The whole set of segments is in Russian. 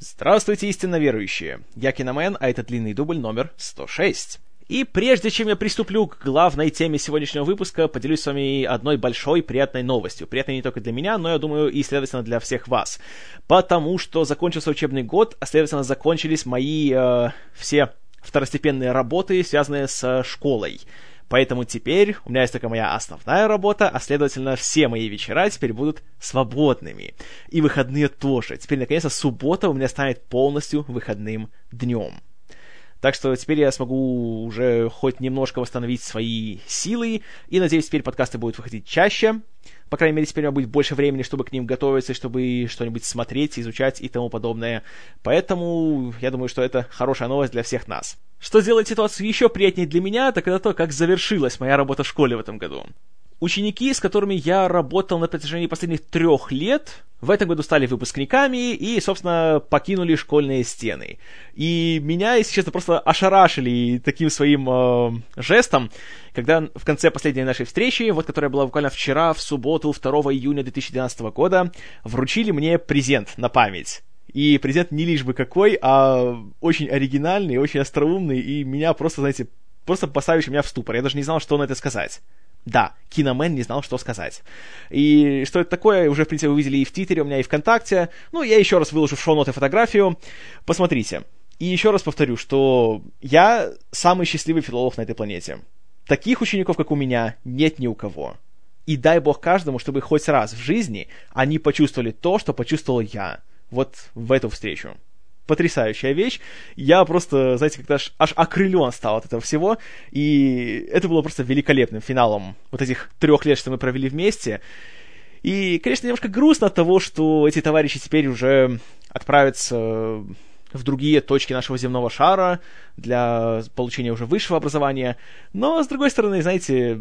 Здравствуйте, истинно верующие! Я Киномен, а это длинный дубль номер 106. И прежде чем я приступлю к главной теме сегодняшнего выпуска, поделюсь с вами одной большой приятной новостью. Приятной не только для меня, но, я думаю, и, следовательно, для всех вас. Потому что закончился учебный год, а, следовательно, закончились мои э, все второстепенные работы, связанные с школой. Поэтому теперь у меня есть только моя основная работа, а следовательно все мои вечера теперь будут свободными. И выходные тоже. Теперь, наконец-то, суббота у меня станет полностью выходным днем. Так что теперь я смогу уже хоть немножко восстановить свои силы, и надеюсь, теперь подкасты будут выходить чаще. По крайней мере, теперь у меня будет больше времени, чтобы к ним готовиться, чтобы что-нибудь смотреть, изучать и тому подобное. Поэтому я думаю, что это хорошая новость для всех нас. Что делает ситуацию еще приятнее для меня, так это то, как завершилась моя работа в школе в этом году. Ученики, с которыми я работал на протяжении последних трех лет, в этом году стали выпускниками и, собственно, покинули школьные стены. И меня, если честно, просто ошарашили таким своим э, жестом, когда в конце последней нашей встречи, вот которая была буквально вчера, в субботу, 2 июня 2012 года, вручили мне презент на память. И презент не лишь бы какой, а очень оригинальный, очень остроумный, и меня просто, знаете, просто поставивший меня в ступор. Я даже не знал, что на это сказать. Да, Киномен не знал, что сказать. И что это такое, уже, в принципе, вы видели и в Твиттере, у меня и ВКонтакте. Ну, я еще раз выложу в шоу-ноты фотографию. Посмотрите. И еще раз повторю, что я самый счастливый филолог на этой планете. Таких учеников, как у меня, нет ни у кого. И дай бог каждому, чтобы хоть раз в жизни они почувствовали то, что почувствовал я. Вот в эту встречу потрясающая вещь. Я просто, знаете, как-то аж, аж окрылен стал от этого всего. И это было просто великолепным финалом вот этих трех лет, что мы провели вместе. И, конечно, немножко грустно от того, что эти товарищи теперь уже отправятся в другие точки нашего земного шара для получения уже высшего образования. Но, с другой стороны, знаете,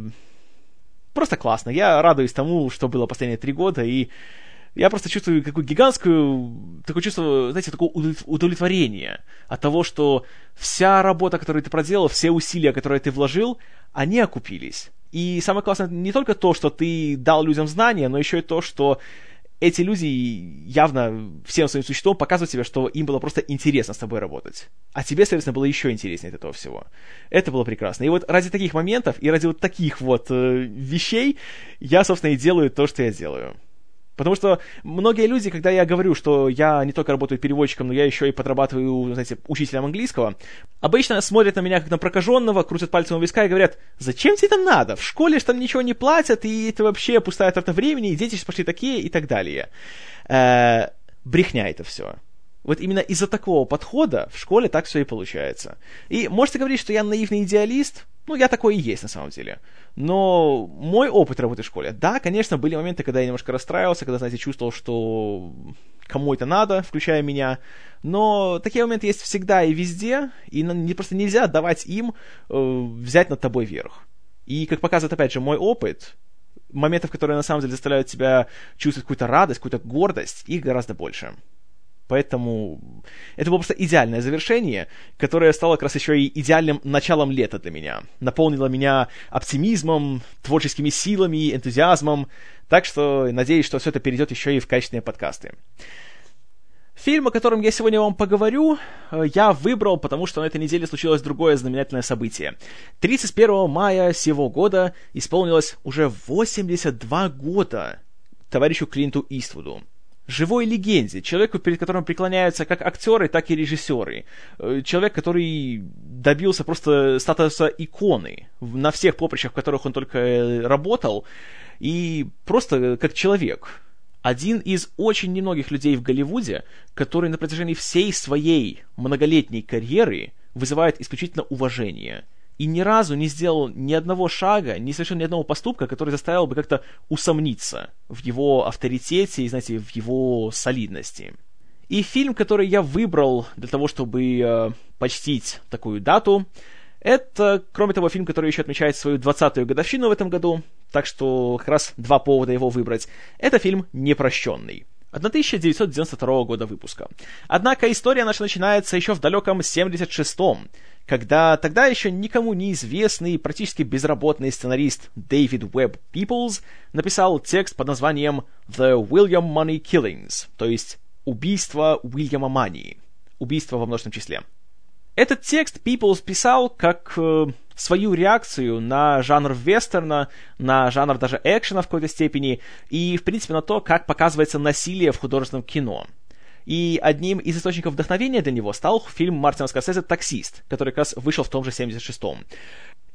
просто классно. Я радуюсь тому, что было последние три года, и я просто чувствую какую гигантскую, такое чувство, знаете, такое удовлетворение от того, что вся работа, которую ты проделал, все усилия, которые ты вложил, они окупились. И самое классное не только то, что ты дал людям знания, но еще и то, что эти люди явно всем своим существом показывают тебе, что им было просто интересно с тобой работать. А тебе, соответственно, было еще интереснее от этого всего. Это было прекрасно. И вот ради таких моментов и ради вот таких вот э, вещей я, собственно, и делаю то, что я делаю. Потому что многие люди, когда я говорю, что я не только работаю переводчиком, но я еще и подрабатываю, знаете, учителем английского, обычно смотрят на меня как на прокаженного, крутят пальцем у виска и говорят, зачем тебе это надо? В школе же там ничего не платят, и это вообще пустая трата времени, и дети сейчас пошли такие и так далее. Э, брехня это все. Вот именно из-за такого подхода в школе так все и получается. И можете говорить, что я наивный идеалист, ну, я такой и есть на самом деле. Но мой опыт работы в школе, да, конечно, были моменты, когда я немножко расстраивался, когда, знаете, чувствовал, что кому это надо, включая меня. Но такие моменты есть всегда и везде, и не, просто нельзя давать им э, взять над тобой верх. И, как показывает, опять же, мой опыт, моментов, которые на самом деле заставляют тебя чувствовать какую-то радость, какую-то гордость, их гораздо больше. Поэтому это было просто идеальное завершение, которое стало как раз еще и идеальным началом лета для меня. Наполнило меня оптимизмом, творческими силами, энтузиазмом. Так что надеюсь, что все это перейдет еще и в качественные подкасты. Фильм, о котором я сегодня вам поговорю, э, я выбрал, потому что на этой неделе случилось другое знаменательное событие. 31 мая сего года исполнилось уже 82 года товарищу Клинту Иствуду живой легенде, человеку, перед которым преклоняются как актеры, так и режиссеры. Э, человек, который добился просто статуса иконы на всех поприщах, в которых он только э, работал, и просто как человек. Один из очень немногих людей в Голливуде, который на протяжении всей своей многолетней карьеры вызывает исключительно уважение – и ни разу не сделал ни одного шага, не совершил ни одного поступка, который заставил бы как-то усомниться в его авторитете и, знаете, в его солидности. И фильм, который я выбрал для того, чтобы э, почтить такую дату, это, кроме того, фильм, который еще отмечает свою 20-ю годовщину в этом году, так что как раз два повода его выбрать. Это фильм «Непрощенный». 1992 года выпуска. Однако история наша начинается еще в далеком 76-м, когда тогда еще никому неизвестный, практически безработный сценарист Дэвид Уэбб Пиплз написал текст под названием «The William Money Killings», то есть «Убийство Уильяма Мании». «Убийство» во множественном числе. Этот текст Peoples писал как э, свою реакцию на жанр вестерна, на жанр даже экшена в какой-то степени, и, в принципе, на то, как показывается насилие в художественном кино. И одним из источников вдохновения для него стал фильм Мартина Скорсезе «Таксист», который как раз вышел в том же 76-м.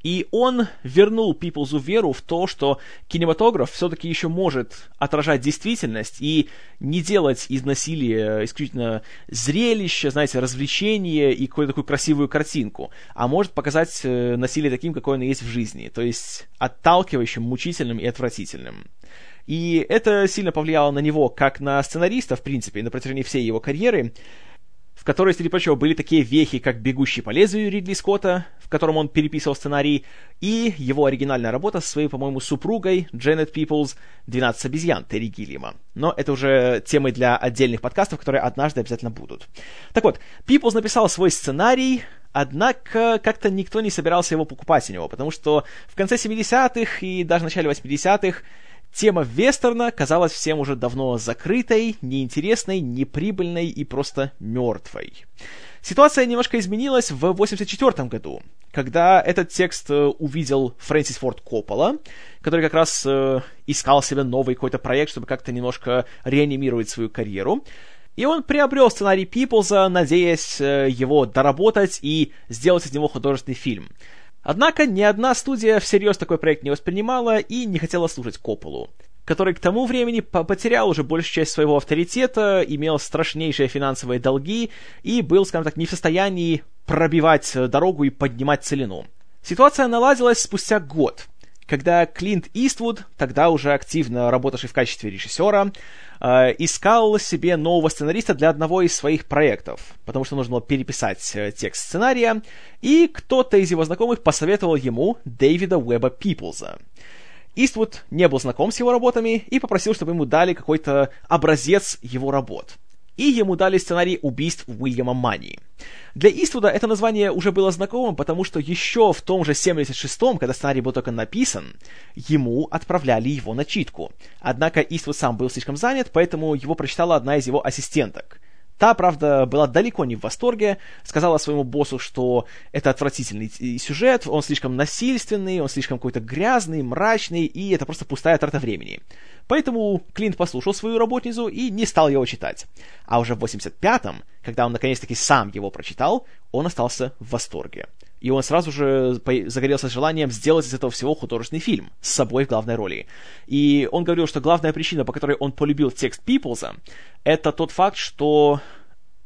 И он вернул Пиплзу веру в то, что кинематограф все-таки еще может отражать действительность и не делать из насилия исключительно зрелище, знаете, развлечение и какую-то такую красивую картинку, а может показать э, насилие таким, какое оно есть в жизни, то есть отталкивающим, мучительным и отвратительным. И это сильно повлияло на него как на сценариста, в принципе, на протяжении всей его карьеры, в которой, прочего, были такие вехи, как «Бегущий по лезвию» Ридли Скотта, в котором он переписывал сценарий, и его оригинальная работа со своей, по-моему, супругой Дженнет Пиплз «12 обезьян» Терри Гиллима. Но это уже темы для отдельных подкастов, которые однажды обязательно будут. Так вот, Пиплз написал свой сценарий, Однако как-то никто не собирался его покупать у него, потому что в конце 70-х и даже начале 80-х Тема вестерна казалась всем уже давно закрытой, неинтересной, неприбыльной и просто мертвой. Ситуация немножко изменилась в 1984 году, когда этот текст э, увидел Фрэнсис Форд Коппола, который как раз э, искал себе новый какой-то проект, чтобы как-то немножко реанимировать свою карьеру. И он приобрел сценарий Пиплза, надеясь э, его доработать и сделать из него художественный фильм. Однако ни одна студия всерьез такой проект не воспринимала и не хотела слушать Копполу, который к тому времени потерял уже большую часть своего авторитета, имел страшнейшие финансовые долги и был, скажем так, не в состоянии пробивать дорогу и поднимать целину. Ситуация наладилась спустя год, когда Клинт Иствуд, тогда уже активно работавший в качестве режиссера, э, искал себе нового сценариста для одного из своих проектов, потому что нужно было переписать э, текст сценария, и кто-то из его знакомых посоветовал ему Дэвида Уэба Пиплза. Иствуд не был знаком с его работами и попросил, чтобы ему дали какой-то образец его работ и ему дали сценарий убийств Уильяма Мани. Для Иствуда это название уже было знакомым, потому что еще в том же 76-м, когда сценарий был только написан, ему отправляли его на читку. Однако Иствуд сам был слишком занят, поэтому его прочитала одна из его ассистенток. Та, правда, была далеко не в восторге, сказала своему боссу, что это отвратительный сюжет, он слишком насильственный, он слишком какой-то грязный, мрачный, и это просто пустая трата времени. Поэтому Клинт послушал свою работницу и не стал его читать. А уже в 85-м, когда он наконец-таки сам его прочитал, он остался в восторге. И он сразу же загорелся желанием сделать из этого всего художественный фильм с собой в главной роли. И он говорил, что главная причина, по которой он полюбил текст Пиплза, это тот факт, что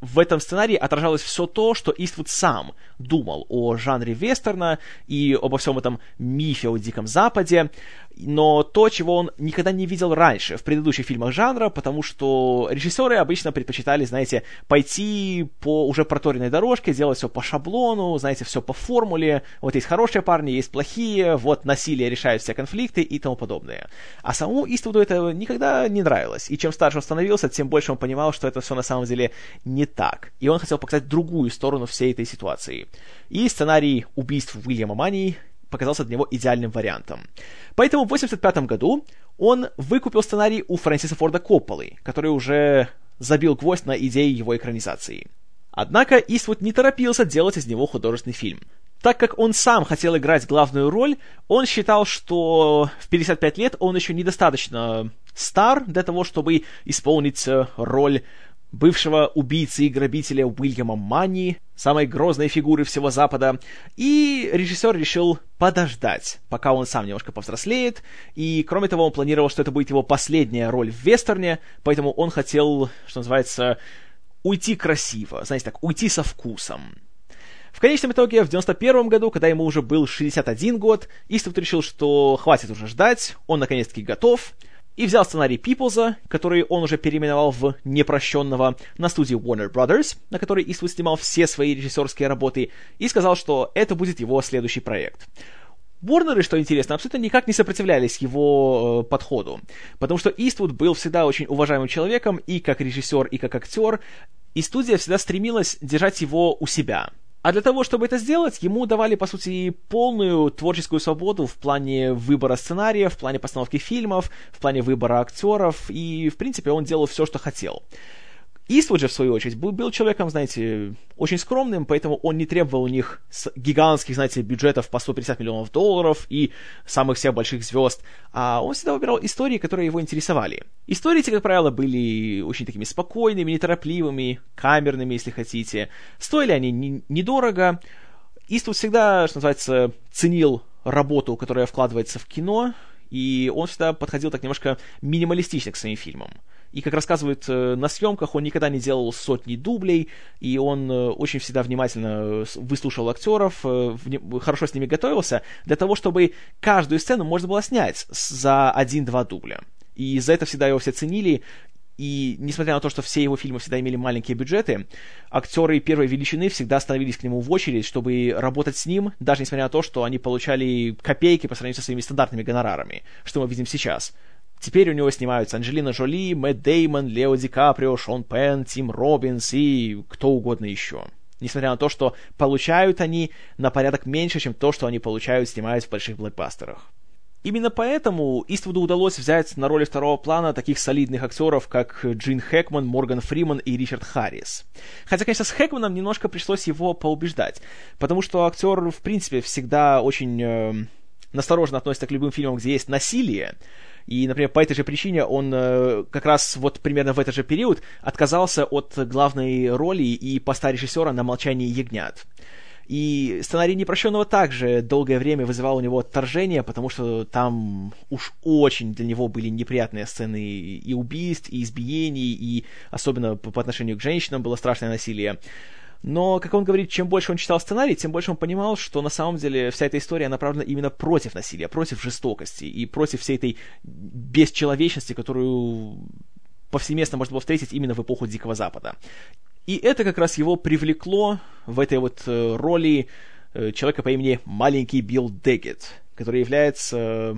в этом сценарии отражалось все то, что Иствуд сам думал о жанре вестерна и обо всем этом мифе о Диком Западе, но то, чего он никогда не видел раньше в предыдущих фильмах жанра, потому что режиссеры обычно предпочитали, знаете, пойти по уже проторенной дорожке, делать все по шаблону, знаете, все по формуле, вот есть хорошие парни, есть плохие, вот насилие решает все конфликты и тому подобное. А самому Иствуду это никогда не нравилось, и чем старше он становился, тем больше он понимал, что это все на самом деле не так, и он хотел показать другую сторону всей этой ситуации. И сценарий убийств Уильяма Мани показался для него идеальным вариантом. Поэтому в 1985 году он выкупил сценарий у Фрэнсиса Форда Копполы, который уже забил гвоздь на идеи его экранизации. Однако Иствуд не торопился делать из него художественный фильм. Так как он сам хотел играть главную роль, он считал, что в 55 лет он еще недостаточно стар для того, чтобы исполнить э, роль бывшего убийцы и грабителя Уильяма Манни, самой грозной фигуры всего Запада, и режиссер решил подождать, пока он сам немножко повзрослеет, и кроме того он планировал, что это будет его последняя роль в вестерне, поэтому он хотел, что называется, уйти красиво, знаете, так, уйти со вкусом. В конечном итоге, в 91 году, когда ему уже был 61 год, Иствуд решил, что хватит уже ждать, он наконец-таки готов, и взял сценарий Пиплза, который он уже переименовал в «Непрощенного» на студии Warner Brothers, на которой Иствуд снимал все свои режиссерские работы, и сказал, что это будет его следующий проект. Warner, что интересно, абсолютно никак не сопротивлялись его э, подходу, потому что Иствуд был всегда очень уважаемым человеком и как режиссер, и как актер, и студия всегда стремилась держать его у себя – а для того, чтобы это сделать, ему давали, по сути, полную творческую свободу в плане выбора сценария, в плане постановки фильмов, в плане выбора актеров, и, в принципе, он делал все, что хотел. Иствуд же, в свою очередь, был, был человеком, знаете, очень скромным, поэтому он не требовал у них гигантских, знаете, бюджетов по 150 миллионов долларов и самых всех больших звезд, а он всегда выбирал истории, которые его интересовали. Истории как правило, были очень такими спокойными, неторопливыми, камерными, если хотите. Стоили они не, недорого. Иствуд всегда, что называется, ценил работу, которая вкладывается в кино, и он всегда подходил так немножко минималистично к своим фильмам. И, как рассказывают э, на съемках, он никогда не делал сотни дублей, и он э, очень всегда внимательно выслушал актеров, э, хорошо с ними готовился, для того, чтобы каждую сцену можно было снять за один-два дубля. И за это всегда его все ценили, и несмотря на то, что все его фильмы всегда имели маленькие бюджеты, актеры первой величины всегда становились к нему в очередь, чтобы работать с ним, даже несмотря на то, что они получали копейки по сравнению со своими стандартными гонорарами, что мы видим сейчас. Теперь у него снимаются Анджелина Джоли, Мэтт Деймон, Лео Ди Каприо, Шон Пен, Тим Робинс и кто угодно еще. Несмотря на то, что получают они на порядок меньше, чем то, что они получают, снимаясь в больших блокбастерах. Именно поэтому Иствуду удалось взять на роли второго плана таких солидных актеров, как Джин Хэкман, Морган Фриман и Ричард Харрис. Хотя, конечно, с Хэкманом немножко пришлось его поубеждать, потому что актер, в принципе, всегда очень э, настороженно относится к любым фильмам, где есть насилие, и, например, по этой же причине он э, как раз вот примерно в этот же период отказался от главной роли и поста режиссера на «Молчании ягнят». И сценарий «Непрощенного» также долгое время вызывал у него отторжение, потому что там уж очень для него были неприятные сцены и убийств, и избиений, и особенно по отношению к женщинам было страшное насилие. Но, как он говорит, чем больше он читал сценарий, тем больше он понимал, что на самом деле вся эта история направлена именно против насилия, против жестокости и против всей этой бесчеловечности, которую повсеместно можно было встретить именно в эпоху Дикого Запада. И это как раз его привлекло в этой вот э, роли э, человека по имени Маленький Билл Деггет, который является э,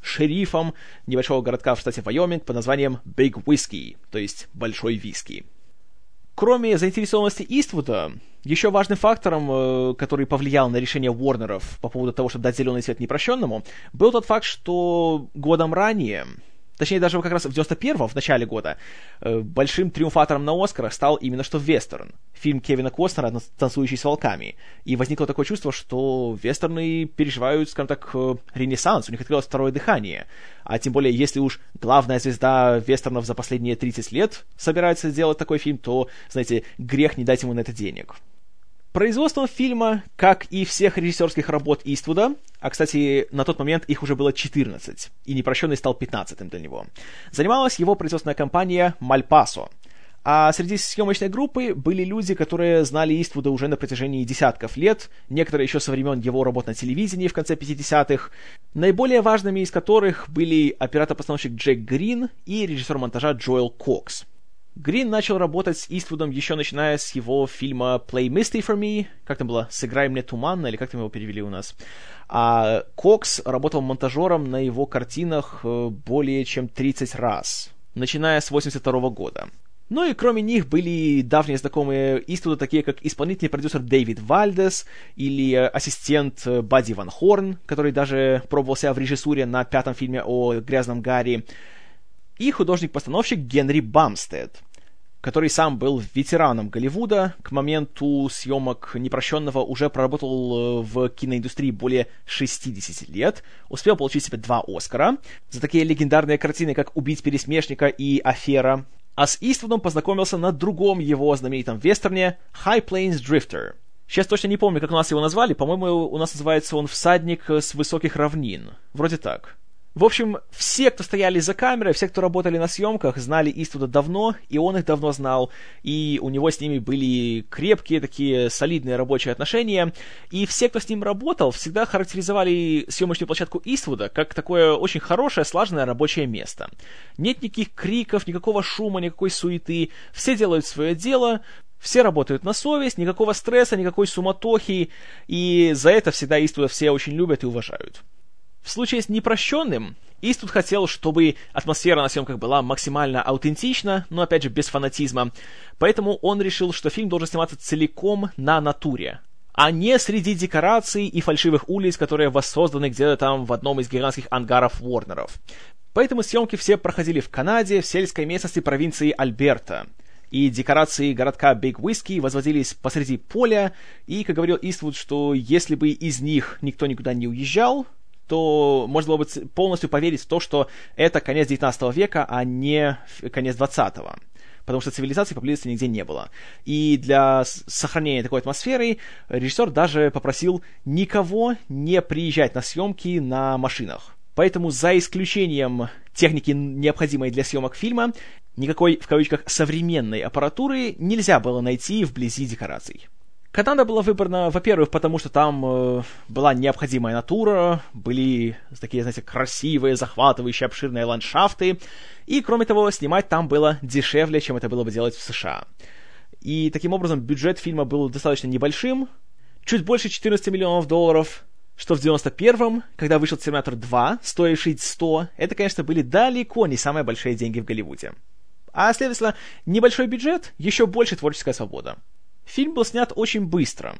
шерифом небольшого городка в штате Вайоминг под названием Big Whiskey, то есть Большой Виски. Кроме заинтересованности Иствуда, еще важным фактором, э, который повлиял на решение Уорнеров по поводу того, чтобы дать зеленый свет непрощенному, был тот факт, что годом ранее Точнее, даже как раз в 91-м, в начале года, э, большим триумфатором на Оскарах стал именно что вестерн. Фильм Кевина Костнера «Танцующий с волками». И возникло такое чувство, что вестерны переживают, скажем так, э, ренессанс, у них открылось второе дыхание. А тем более, если уж главная звезда вестернов за последние 30 лет собирается сделать такой фильм, то, знаете, грех не дать ему на это денег. Производством фильма, как и всех режиссерских работ Иствуда, а, кстати, на тот момент их уже было 14, и «Непрощенный» стал 15 для него, занималась его производственная компания «Мальпасо». А среди съемочной группы были люди, которые знали Иствуда уже на протяжении десятков лет, некоторые еще со времен его работ на телевидении в конце 50-х, наиболее важными из которых были оператор-постановщик Джек Грин и режиссер монтажа Джоэл Кокс – Грин начал работать с Иствудом еще начиная с его фильма Play Misty for Me, как там было, «Сыграй мне туманно», или как там его перевели у нас. А Кокс работал монтажером на его картинах э, более чем 30 раз, начиная с 82 года. Ну и кроме них были давние знакомые Иствуда, такие как исполнительный продюсер Дэвид Вальдес или ассистент э, Бадди Ван Хорн, который даже пробовал себя в режиссуре на пятом фильме о грязном Гарри, и художник-постановщик Генри Бамстед, который сам был ветераном Голливуда, к моменту съемок «Непрощенного» уже проработал э, в киноиндустрии более 60 лет, успел получить себе два Оскара за такие легендарные картины, как «Убить пересмешника» и «Афера», а с Иствудом познакомился на другом его знаменитом вестерне «High Plains Drifter». Сейчас точно не помню, как у нас его назвали, по-моему, у нас называется он «Всадник с высоких равнин». Вроде так. В общем, все, кто стояли за камерой, все, кто работали на съемках, знали Иствуда давно, и он их давно знал, и у него с ними были крепкие такие солидные рабочие отношения, и все, кто с ним работал, всегда характеризовали съемочную площадку Иствуда как такое очень хорошее, слаженное рабочее место. Нет никаких криков, никакого шума, никакой суеты, все делают свое дело, все работают на совесть, никакого стресса, никакой суматохи, и за это всегда Иствуда все очень любят и уважают. В случае с непрощенным, Иствуд хотел, чтобы атмосфера на съемках была максимально аутентична, но опять же без фанатизма. Поэтому он решил, что фильм должен сниматься целиком на натуре, а не среди декораций и фальшивых улиц, которые воссозданы где-то там в одном из гигантских ангаров Уорнеров. Поэтому съемки все проходили в Канаде, в сельской местности провинции Альберта. и декорации городка Биг Whiskey возводились посреди поля, и, как говорил Иствуд, что если бы из них никто никуда не уезжал, то можно было бы полностью поверить в то, что это конец 19 века, а не конец 20 -го потому что цивилизации поблизости нигде не было. И для сохранения такой атмосферы режиссер даже попросил никого не приезжать на съемки на машинах. Поэтому за исключением техники, необходимой для съемок фильма, никакой, в кавычках, современной аппаратуры нельзя было найти вблизи декораций. Канада была выбрана, во-первых, потому что там э, была необходимая натура, были такие, знаете, красивые, захватывающие, обширные ландшафты, и, кроме того, снимать там было дешевле, чем это было бы делать в США. И таким образом бюджет фильма был достаточно небольшим, чуть больше 14 миллионов долларов, что в 91-м, когда вышел «Терминатор 2», стоивший 100, это, конечно, были далеко не самые большие деньги в Голливуде. А, следовательно, небольшой бюджет, еще больше творческая свобода. Фильм был снят очень быстро.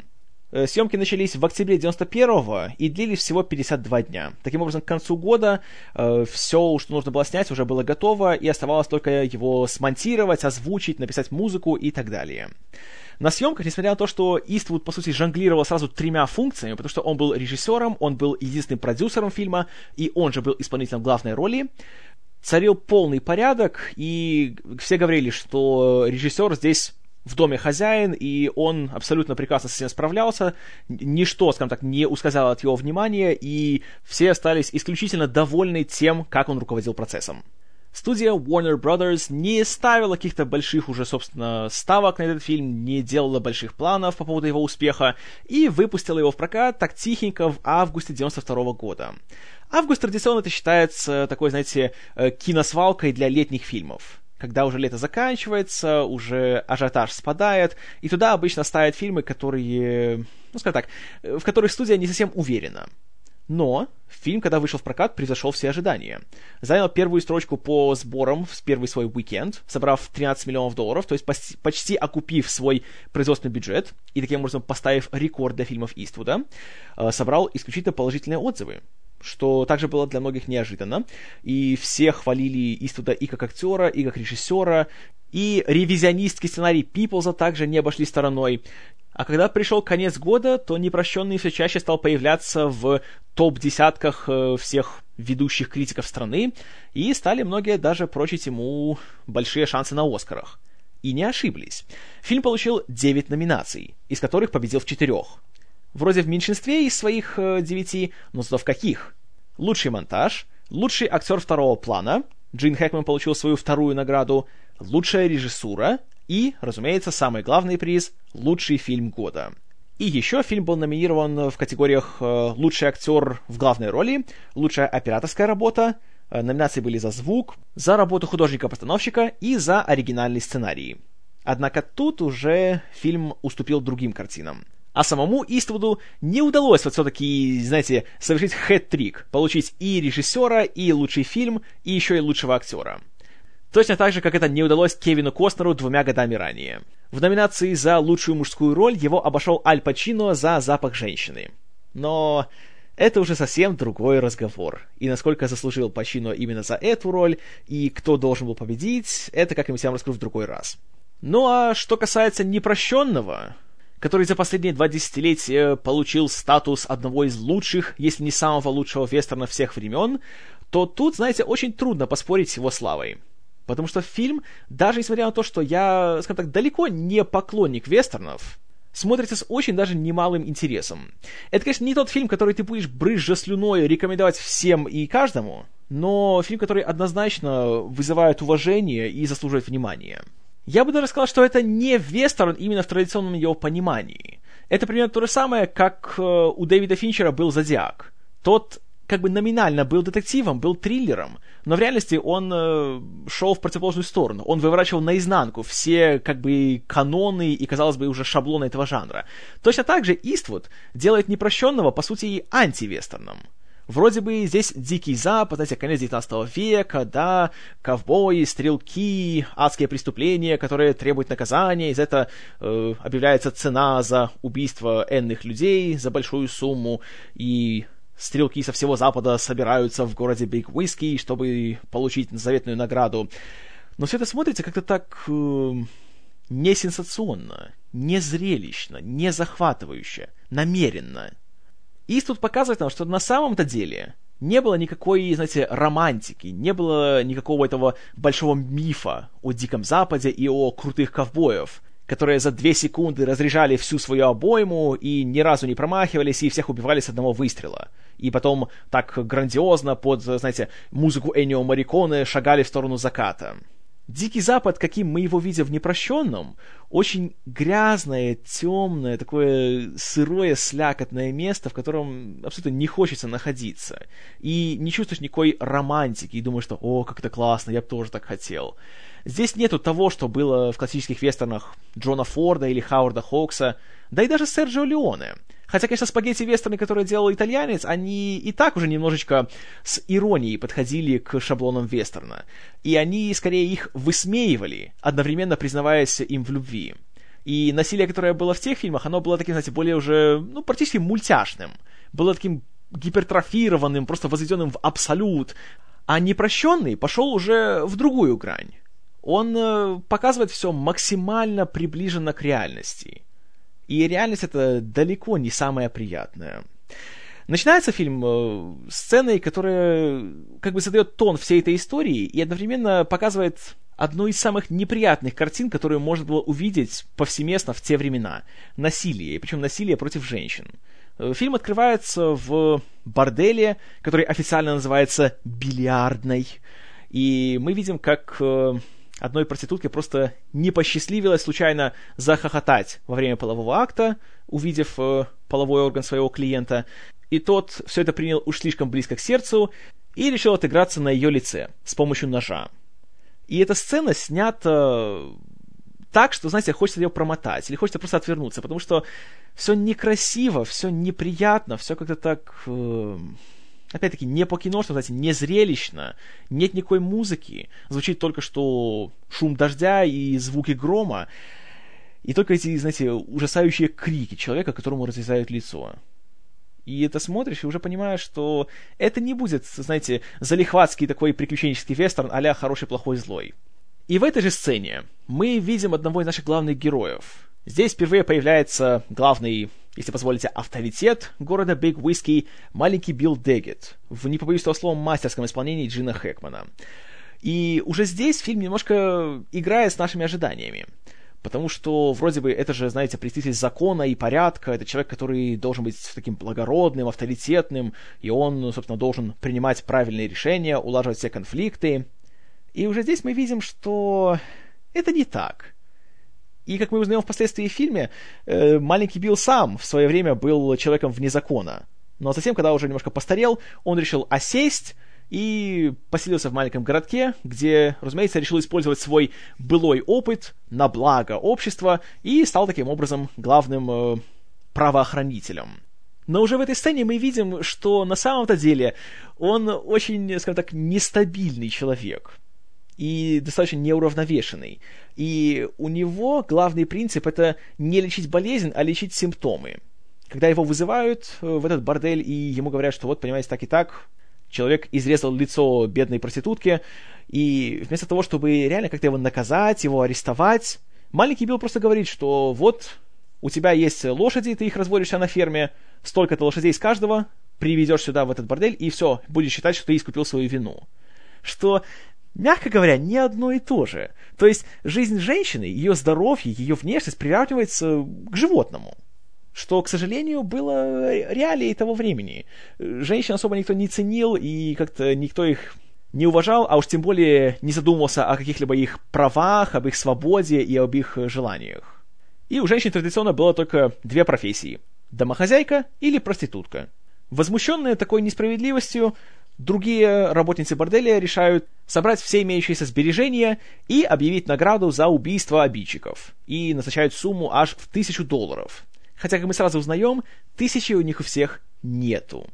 Э, съемки начались в октябре 91-го и длились всего 52 дня. Таким образом, к концу года э, все, что нужно было снять, уже было готово, и оставалось только его смонтировать, озвучить, написать музыку и так далее. На съемках, несмотря на то, что Иствуд, по сути, жонглировал сразу тремя функциями, потому что он был режиссером, он был единственным продюсером фильма, и он же был исполнителем главной роли, царил полный порядок, и все говорили, что режиссер здесь в доме хозяин, и он абсолютно прекрасно с этим справлялся, ничто, скажем так, не ускользало от его внимания, и все остались исключительно довольны тем, как он руководил процессом. Студия Warner Brothers не ставила каких-то больших уже, собственно, ставок на этот фильм, не делала больших планов по поводу его успеха и выпустила его в прокат так тихенько в августе 92 года. Август традиционно это считается такой, знаете, э, киносвалкой для летних фильмов когда уже лето заканчивается, уже ажиотаж спадает, и туда обычно ставят фильмы, которые, ну, скажем так, в которых студия не совсем уверена. Но фильм, когда вышел в прокат, превзошел все ожидания. Занял первую строчку по сборам в первый свой уикенд, собрав 13 миллионов долларов, то есть почти, окупив свой производственный бюджет и таким образом поставив рекорд для фильмов Иствуда, э, собрал исключительно положительные отзывы что также было для многих неожиданно. И все хвалили Иствуда и как актера, и как режиссера, и ревизионистский сценарий Пиплза также не обошли стороной. А когда пришел конец года, то непрощенный все чаще стал появляться в топ-десятках э, всех ведущих критиков страны, и стали многие даже прочить ему большие шансы на Оскарах. И не ошиблись. Фильм получил 9 номинаций, из которых победил в четырех. Вроде в меньшинстве из своих э, девяти, но зато в каких? Лучший монтаж, лучший актер второго плана, Джин Хэкман получил свою вторую награду, лучшая режиссура и, разумеется, самый главный приз — лучший фильм года. И еще фильм был номинирован в категориях э, «Лучший актер в главной роли», «Лучшая операторская работа», э, номинации были за звук, за работу художника-постановщика и за оригинальный сценарий. Однако тут уже фильм уступил другим картинам. А самому Иствуду не удалось вот все-таки, знаете, совершить хэт-трик, получить и режиссера, и лучший фильм, и еще и лучшего актера. Точно так же, как это не удалось Кевину Костнеру двумя годами ранее. В номинации за лучшую мужскую роль его обошел Аль Пачино за «Запах женщины». Но это уже совсем другой разговор. И насколько заслужил Пачино именно за эту роль, и кто должен был победить, это как-нибудь я вам расскажу в другой раз. Ну а что касается непрощенного, который за последние два десятилетия получил статус одного из лучших, если не самого лучшего вестерна всех времен, то тут, знаете, очень трудно поспорить с его славой. Потому что фильм, даже несмотря на то, что я, скажем так, далеко не поклонник вестернов, смотрится с очень даже немалым интересом. Это, конечно, не тот фильм, который ты будешь брызжа слюной рекомендовать всем и каждому, но фильм, который однозначно вызывает уважение и заслуживает внимания. Я бы даже сказал, что это не вестерн именно в традиционном его понимании. Это примерно то же самое, как э, у Дэвида Финчера был «Зодиак». Тот как бы номинально был детективом, был триллером, но в реальности он э, шел в противоположную сторону. Он выворачивал наизнанку все как бы каноны и, казалось бы, уже шаблоны этого жанра. Точно так же Иствуд делает непрощенного, по сути, и антивестерном. Вроде бы здесь Дикий Запад, эти конец 19 века, да, ковбои, стрелки, адские преступления, которые требуют наказания, из этого э, объявляется цена за убийство энных людей за большую сумму, и стрелки со всего Запада собираются в городе Биг Уиски, чтобы получить заветную награду. Но все это смотрится как-то так... Э, не сенсационно, не зрелищно, не захватывающе, намеренно. Иствуд показывает нам, что на самом-то деле не было никакой, знаете, романтики, не было никакого этого большого мифа о Диком Западе и о крутых ковбоев, которые за две секунды разряжали всю свою обойму и ни разу не промахивались и всех убивали с одного выстрела. И потом так грандиозно под, знаете, музыку Эннио Мариконе шагали в сторону заката. Дикий Запад, каким мы его видим в «Непрощенном», очень грязное, темное, такое сырое, слякотное место, в котором абсолютно не хочется находиться. И не чувствуешь никакой романтики, и думаешь, что «О, как это классно, я бы тоже так хотел». Здесь нету того, что было в классических вестернах Джона Форда или Хауарда Хоукса, да и даже Серджио Леоне. Хотя, конечно, спагетти-вестерны, которые делал итальянец, они и так уже немножечко с иронией подходили к шаблонам вестерна. И они, скорее, их высмеивали, одновременно признаваясь им в любви. И насилие, которое было в тех фильмах, оно было таким, знаете, более уже, ну, практически мультяшным. Было таким гипертрофированным, просто возведенным в абсолют. А непрощенный пошел уже в другую грань он э, показывает все максимально приближенно к реальности. И реальность это далеко не самая приятная. Начинается фильм э, сценой, которая как бы задает тон всей этой истории и одновременно показывает одну из самых неприятных картин, которую можно было увидеть повсеместно в те времена. Насилие, причем насилие против женщин. Э, фильм открывается в борделе, который официально называется «бильярдной». И мы видим, как э, одной проститутке просто не посчастливилось случайно захохотать во время полового акта, увидев э, половой орган своего клиента, и тот все это принял уж слишком близко к сердцу и решил отыграться на ее лице с помощью ножа. И эта сцена снята так, что, знаете, хочется ее промотать, или хочется просто отвернуться, потому что все некрасиво, все неприятно, все как-то так... Э, опять-таки, не по кино, что, знаете, не зрелищно, нет никакой музыки, звучит только что шум дождя и звуки грома, и только эти, знаете, ужасающие крики человека, которому разрезают лицо. И это смотришь и уже понимаешь, что это не будет, знаете, залихватский такой приключенческий вестерн а «Хороший, плохой, злой». И в этой же сцене мы видим одного из наших главных героев. Здесь впервые появляется главный если позволите, авторитет города Биг Уиски, маленький Билл Деггет, в, не побоюсь этого слова, мастерском исполнении Джина Хэкмана. И уже здесь фильм немножко играет с нашими ожиданиями. Потому что вроде бы это же, знаете, представитель закона и порядка, это человек, который должен быть таким благородным, авторитетным, и он, собственно, должен принимать правильные решения, улаживать все конфликты. И уже здесь мы видим, что это не так. И, как мы узнаем впоследствии в фильме, э, маленький Билл сам в свое время был человеком вне закона. Но затем, когда уже немножко постарел, он решил осесть и поселился в маленьком городке, где, разумеется, решил использовать свой былой опыт на благо общества и стал таким образом главным э, правоохранителем. Но уже в этой сцене мы видим, что на самом-то деле он очень, скажем так, нестабильный человек и достаточно неуравновешенный. И у него главный принцип это не лечить болезнь, а лечить симптомы. Когда его вызывают э, в этот бордель, и ему говорят, что вот, понимаете, так и так, человек изрезал лицо бедной проститутки, и вместо того, чтобы реально как-то его наказать, его арестовать, маленький Билл просто говорит, что вот, у тебя есть лошади, ты их разводишься на ферме, столько-то лошадей с каждого, приведешь сюда в этот бордель, и все, будешь считать, что ты искупил свою вину. Что мягко говоря, не одно и то же. То есть жизнь женщины, ее здоровье, ее внешность приравнивается к животному. Что, к сожалению, было реалией того времени. Женщин особо никто не ценил, и как-то никто их не уважал, а уж тем более не задумывался о каких-либо их правах, об их свободе и об их желаниях. И у женщин традиционно было только две профессии – домохозяйка или проститутка. Возмущенные такой несправедливостью, Другие работницы борделя решают собрать все имеющиеся сбережения и объявить награду за убийство обидчиков. И назначают сумму аж в тысячу долларов. Хотя, как мы сразу узнаем, тысячи у них у всех нету.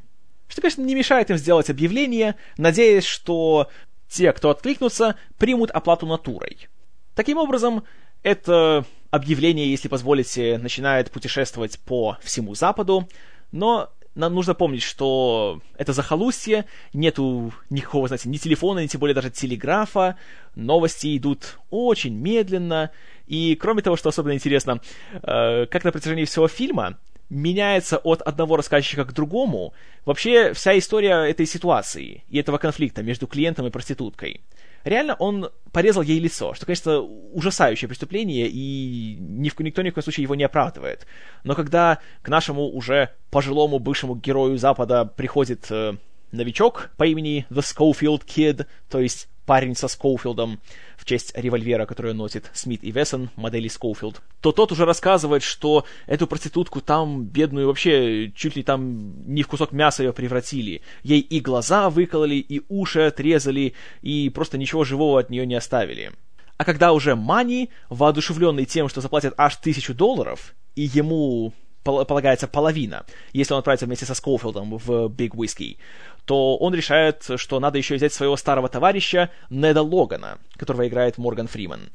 Что, конечно, не мешает им сделать объявление, надеясь, что те, кто откликнутся, примут оплату натурой. Таким образом, это объявление, если позволите, начинает путешествовать по всему Западу, но нам нужно помнить, что это захолустье, нету никакого, знаете, ни телефона, ни тем более даже телеграфа, новости идут очень медленно, и кроме того, что особенно интересно, э, как на протяжении всего фильма меняется от одного рассказчика к другому вообще вся история этой ситуации и этого конфликта между клиентом и проституткой. Реально он порезал ей лицо, что, конечно, ужасающее преступление, и ни в, никто ни в коем случае его не оправдывает. Но когда к нашему уже пожилому бывшему герою Запада приходит э, новичок по имени The Schofield Kid, то есть парень со Скоуфилдом в честь револьвера, который носит Смит и Вессон, модели Скоуфилд, то тот уже рассказывает, что эту проститутку там, бедную, вообще чуть ли там не в кусок мяса ее превратили. Ей и глаза выкололи, и уши отрезали, и просто ничего живого от нее не оставили. А когда уже Мани, воодушевленный тем, что заплатят аж тысячу долларов, и ему полагается половина, если он отправится вместе со Скоуфилдом в Big Whiskey, то он решает, что надо еще взять своего старого товарища Неда Логана, которого играет Морган Фриман.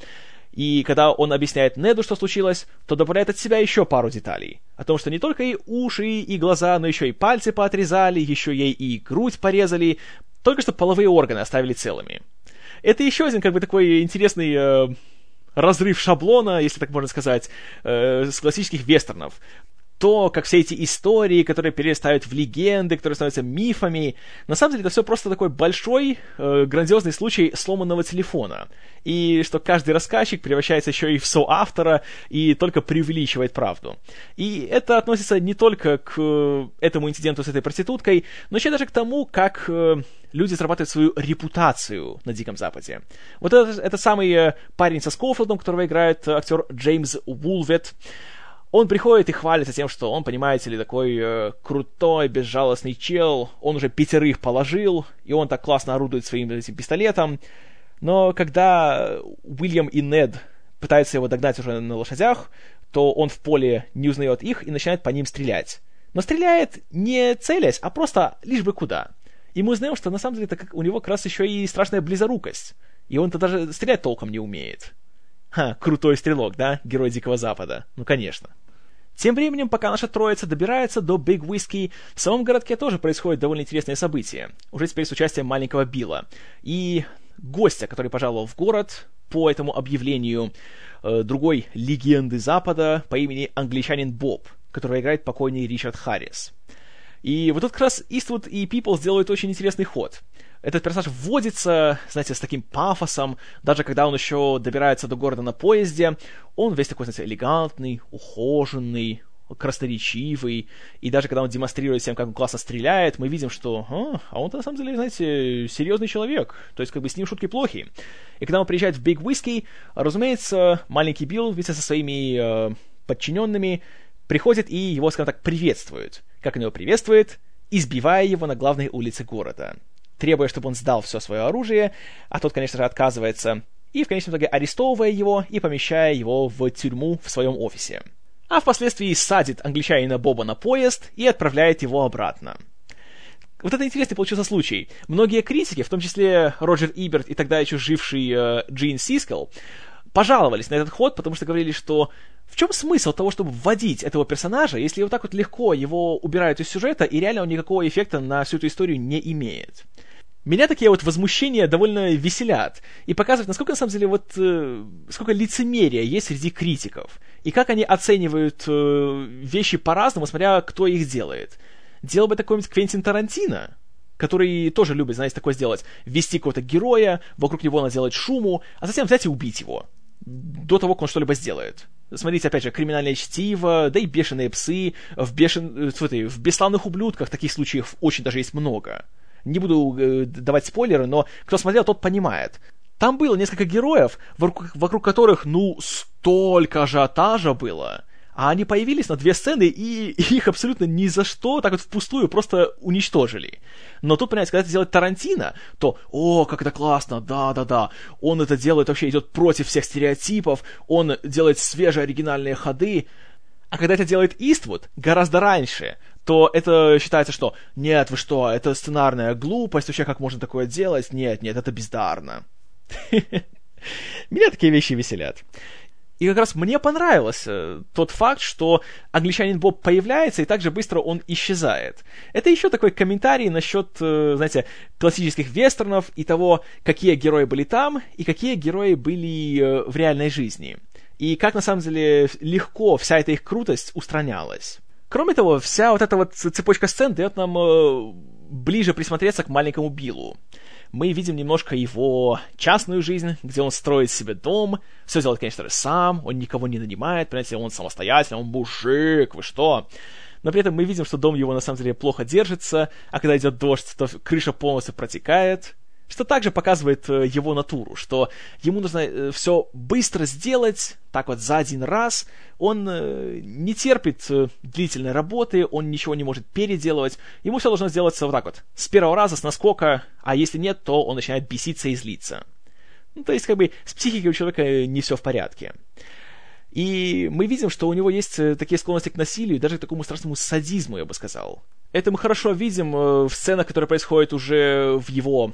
И когда он объясняет Неду, что случилось, то добавляет от себя еще пару деталей. О том, что не только и уши, и глаза, но еще и пальцы поотрезали, еще ей и грудь порезали, только что половые органы оставили целыми. Это еще один, как бы, такой интересный э, разрыв шаблона, если так можно сказать, э, с классических вестернов то, как все эти истории, которые перестают в легенды, которые становятся мифами, на самом деле это все просто такой большой, э, грандиозный случай сломанного телефона. И что каждый рассказчик превращается еще и в соавтора и только преувеличивает правду. И это относится не только к э, этому инциденту с этой проституткой, но еще даже к тому, как э, люди зарабатывают свою репутацию на Диком Западе. Вот это, это самый э, парень со Скофилдом, которого играет актер Джеймс Вулвет, он приходит и хвалится тем, что он, понимаете ли, такой э, крутой, безжалостный чел, он уже пятерых положил, и он так классно орудует своим этим пистолетом. Но когда Уильям и Нед пытаются его догнать уже на лошадях, то он в поле не узнает их и начинает по ним стрелять. Но стреляет не целясь, а просто лишь бы куда. И мы узнаем, что на самом деле у него как раз еще и страшная близорукость. И он-то даже стрелять толком не умеет. Ха, крутой стрелок, да? Герой Дикого Запада. Ну, конечно. Тем временем, пока наша троица добирается до Биг Whiskey, в самом городке тоже происходит довольно интересное событие. Уже теперь с участием маленького Билла. И гостя, который пожаловал в город по этому объявлению э, другой легенды Запада по имени англичанин Боб, которого играет покойный Ричард Харрис. И вот тут как раз Иствуд и People сделают очень интересный ход этот персонаж вводится, знаете, с таким пафосом, даже когда он еще добирается до города на поезде, он весь такой, знаете, элегантный, ухоженный, красноречивый, и даже когда он демонстрирует всем, как он классно стреляет, мы видим, что а, а он на самом деле, знаете, серьезный человек, то есть как бы с ним шутки плохи. И когда он приезжает в Big Whiskey, разумеется, маленький Билл вместе со своими э, подчиненными приходит и его, скажем так, приветствует. Как он его приветствует? Избивая его на главной улице города требуя, чтобы он сдал все свое оружие, а тот, конечно же, отказывается, и в конечном итоге арестовывая его и помещая его в тюрьму в своем офисе. А впоследствии садит англичанина Боба на поезд и отправляет его обратно. Вот это интересный получился случай. Многие критики, в том числе Роджер Иберт и тогда еще живший э, Джин Сискел, пожаловались на этот ход, потому что говорили, что в чем смысл того, чтобы вводить этого персонажа, если вот так вот легко его убирают из сюжета, и реально он никакого эффекта на всю эту историю не имеет? Меня такие вот возмущения довольно веселят и показывают, насколько на самом деле вот э, сколько лицемерия есть среди критиков и как они оценивают э, вещи по-разному, смотря кто их делает. Делал бы такой-нибудь Квентин Тарантино, который тоже любит, знаете, такое сделать. Ввести какого-то героя, вокруг него наделать шуму, а затем взять и убить его. До того, как он что-либо сделает. Смотрите, опять же, криминальное чтиво, да и бешеные псы. В, бешен... Э, в бесславных ублюдках таких случаев очень даже есть много. Не буду э, давать спойлеры, но кто смотрел, тот понимает. Там было несколько героев, вокруг, которых, ну, столько ажиотажа было. А они появились на две сцены, и их абсолютно ни за что так вот впустую просто уничтожили. Но тут, понимаете, когда это делает Тарантино, то, о, как это классно, да-да-да, он это делает, вообще идет против всех стереотипов, он делает свежие оригинальные ходы. А когда это делает Иствуд, гораздо раньше, то это считается, что нет, вы что, это сценарная глупость, вообще как можно такое делать? Нет, нет, это бездарно. Меня такие вещи веселят. И как раз мне понравился тот факт, что англичанин Боб появляется, и так же быстро он исчезает. Это еще такой комментарий насчет, знаете, классических вестернов и того, какие герои были там, и какие герои были в реальной жизни. И как, на самом деле, легко вся эта их крутость устранялась. Кроме того, вся вот эта вот цепочка сцен дает нам э, ближе присмотреться к маленькому Биллу. Мы видим немножко его частную жизнь, где он строит себе дом, все делает, конечно же, сам, он никого не нанимает, понимаете, он самостоятельный, он мужик, вы что? Но при этом мы видим, что дом его на самом деле плохо держится, а когда идет дождь, то крыша полностью протекает, что также показывает э, его натуру, что ему нужно э, все быстро сделать, так вот за один раз. Он э, не терпит длительной работы, он ничего не может переделывать. Ему все должно сделаться вот так вот, с первого раза, с наскока, а если нет, то он начинает беситься и злиться. Ну, то есть, как бы, с психикой у человека не все в порядке. И мы видим, что у него есть такие склонности к насилию, даже к такому страшному садизму, я бы сказал. Это мы хорошо видим в сценах, которые происходят уже в его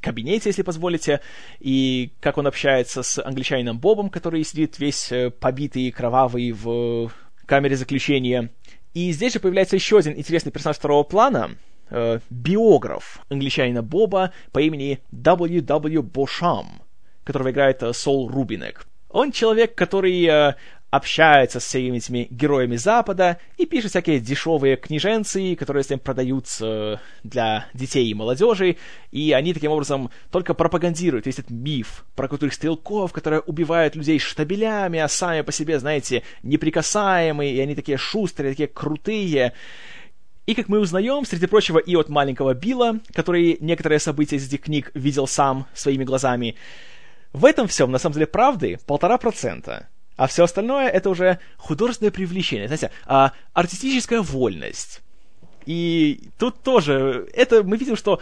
кабинете, если позволите, и как он общается с англичанином Бобом, который сидит весь э, побитый и кровавый в камере заключения. И здесь же появляется еще один интересный персонаж второго плана, э, биограф англичанина Боба по имени W.W. Бошам, которого играет э, Сол Рубинек. Он человек, который э, общается с всеми этими героями Запада и пишет всякие дешевые книженцы, которые с ним продаются для детей и молодежи, и они таким образом только пропагандируют весь этот миф про крутых стрелков, которые убивают людей штабелями, а сами по себе, знаете, неприкасаемые, и они такие шустрые, такие крутые. И, как мы узнаем, среди прочего, и от маленького Билла, который некоторые события из этих книг видел сам своими глазами, в этом всем, на самом деле, правды полтора процента а все остальное это уже художественное привлечение, знаете, а, артистическая вольность. И тут тоже, это мы видим, что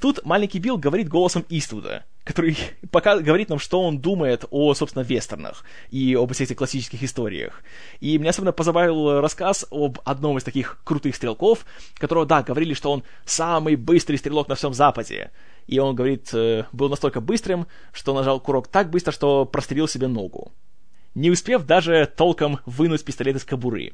тут маленький Билл говорит голосом Иствуда, который пока говорит нам, что он думает о, собственно, вестернах и об всех этих классических историях. И меня особенно позабавил рассказ об одном из таких крутых стрелков, которого, да, говорили, что он самый быстрый стрелок на всем Западе. И он, говорит, э, был настолько быстрым, что нажал курок так быстро, что прострелил себе ногу не успев даже толком вынуть пистолет из кобуры.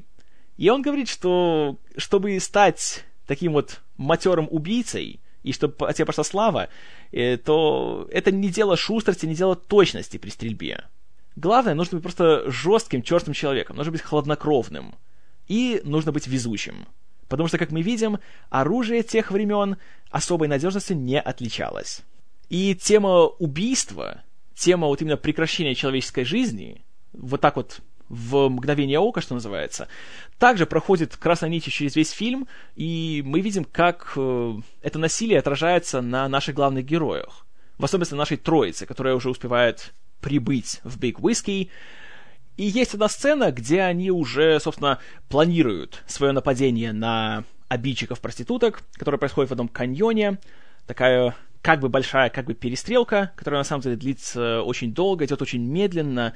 И он говорит, что чтобы стать таким вот матерым убийцей, и чтобы от тебя пошла слава, э, то это не дело шустрости, не дело точности при стрельбе. Главное, нужно быть просто жестким, черстым человеком, нужно быть хладнокровным. И нужно быть везучим. Потому что, как мы видим, оружие тех времен особой надежностью не отличалось. И тема убийства, тема вот именно прекращения человеческой жизни, вот так вот в мгновение ока, что называется, также проходит красной нитью через весь фильм, и мы видим, как э, это насилие отражается на наших главных героях. В особенности на нашей троице, которая уже успевает прибыть в Big Whiskey. И есть одна сцена, где они уже, собственно, планируют свое нападение на обидчиков-проституток, которое происходит в одном каньоне. Такая как бы большая, как бы перестрелка, которая на самом деле длится очень долго, идет очень медленно.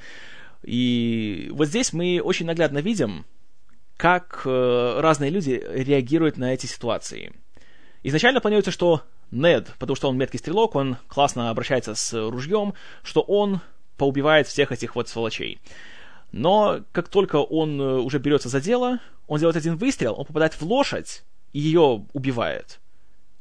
И вот здесь мы очень наглядно видим, как э, разные люди реагируют на эти ситуации. Изначально планируется, что Нед, потому что он меткий стрелок, он классно обращается с ружьем, что он поубивает всех этих вот сволочей. Но как только он э, уже берется за дело, он делает один выстрел, он попадает в лошадь и ее убивает.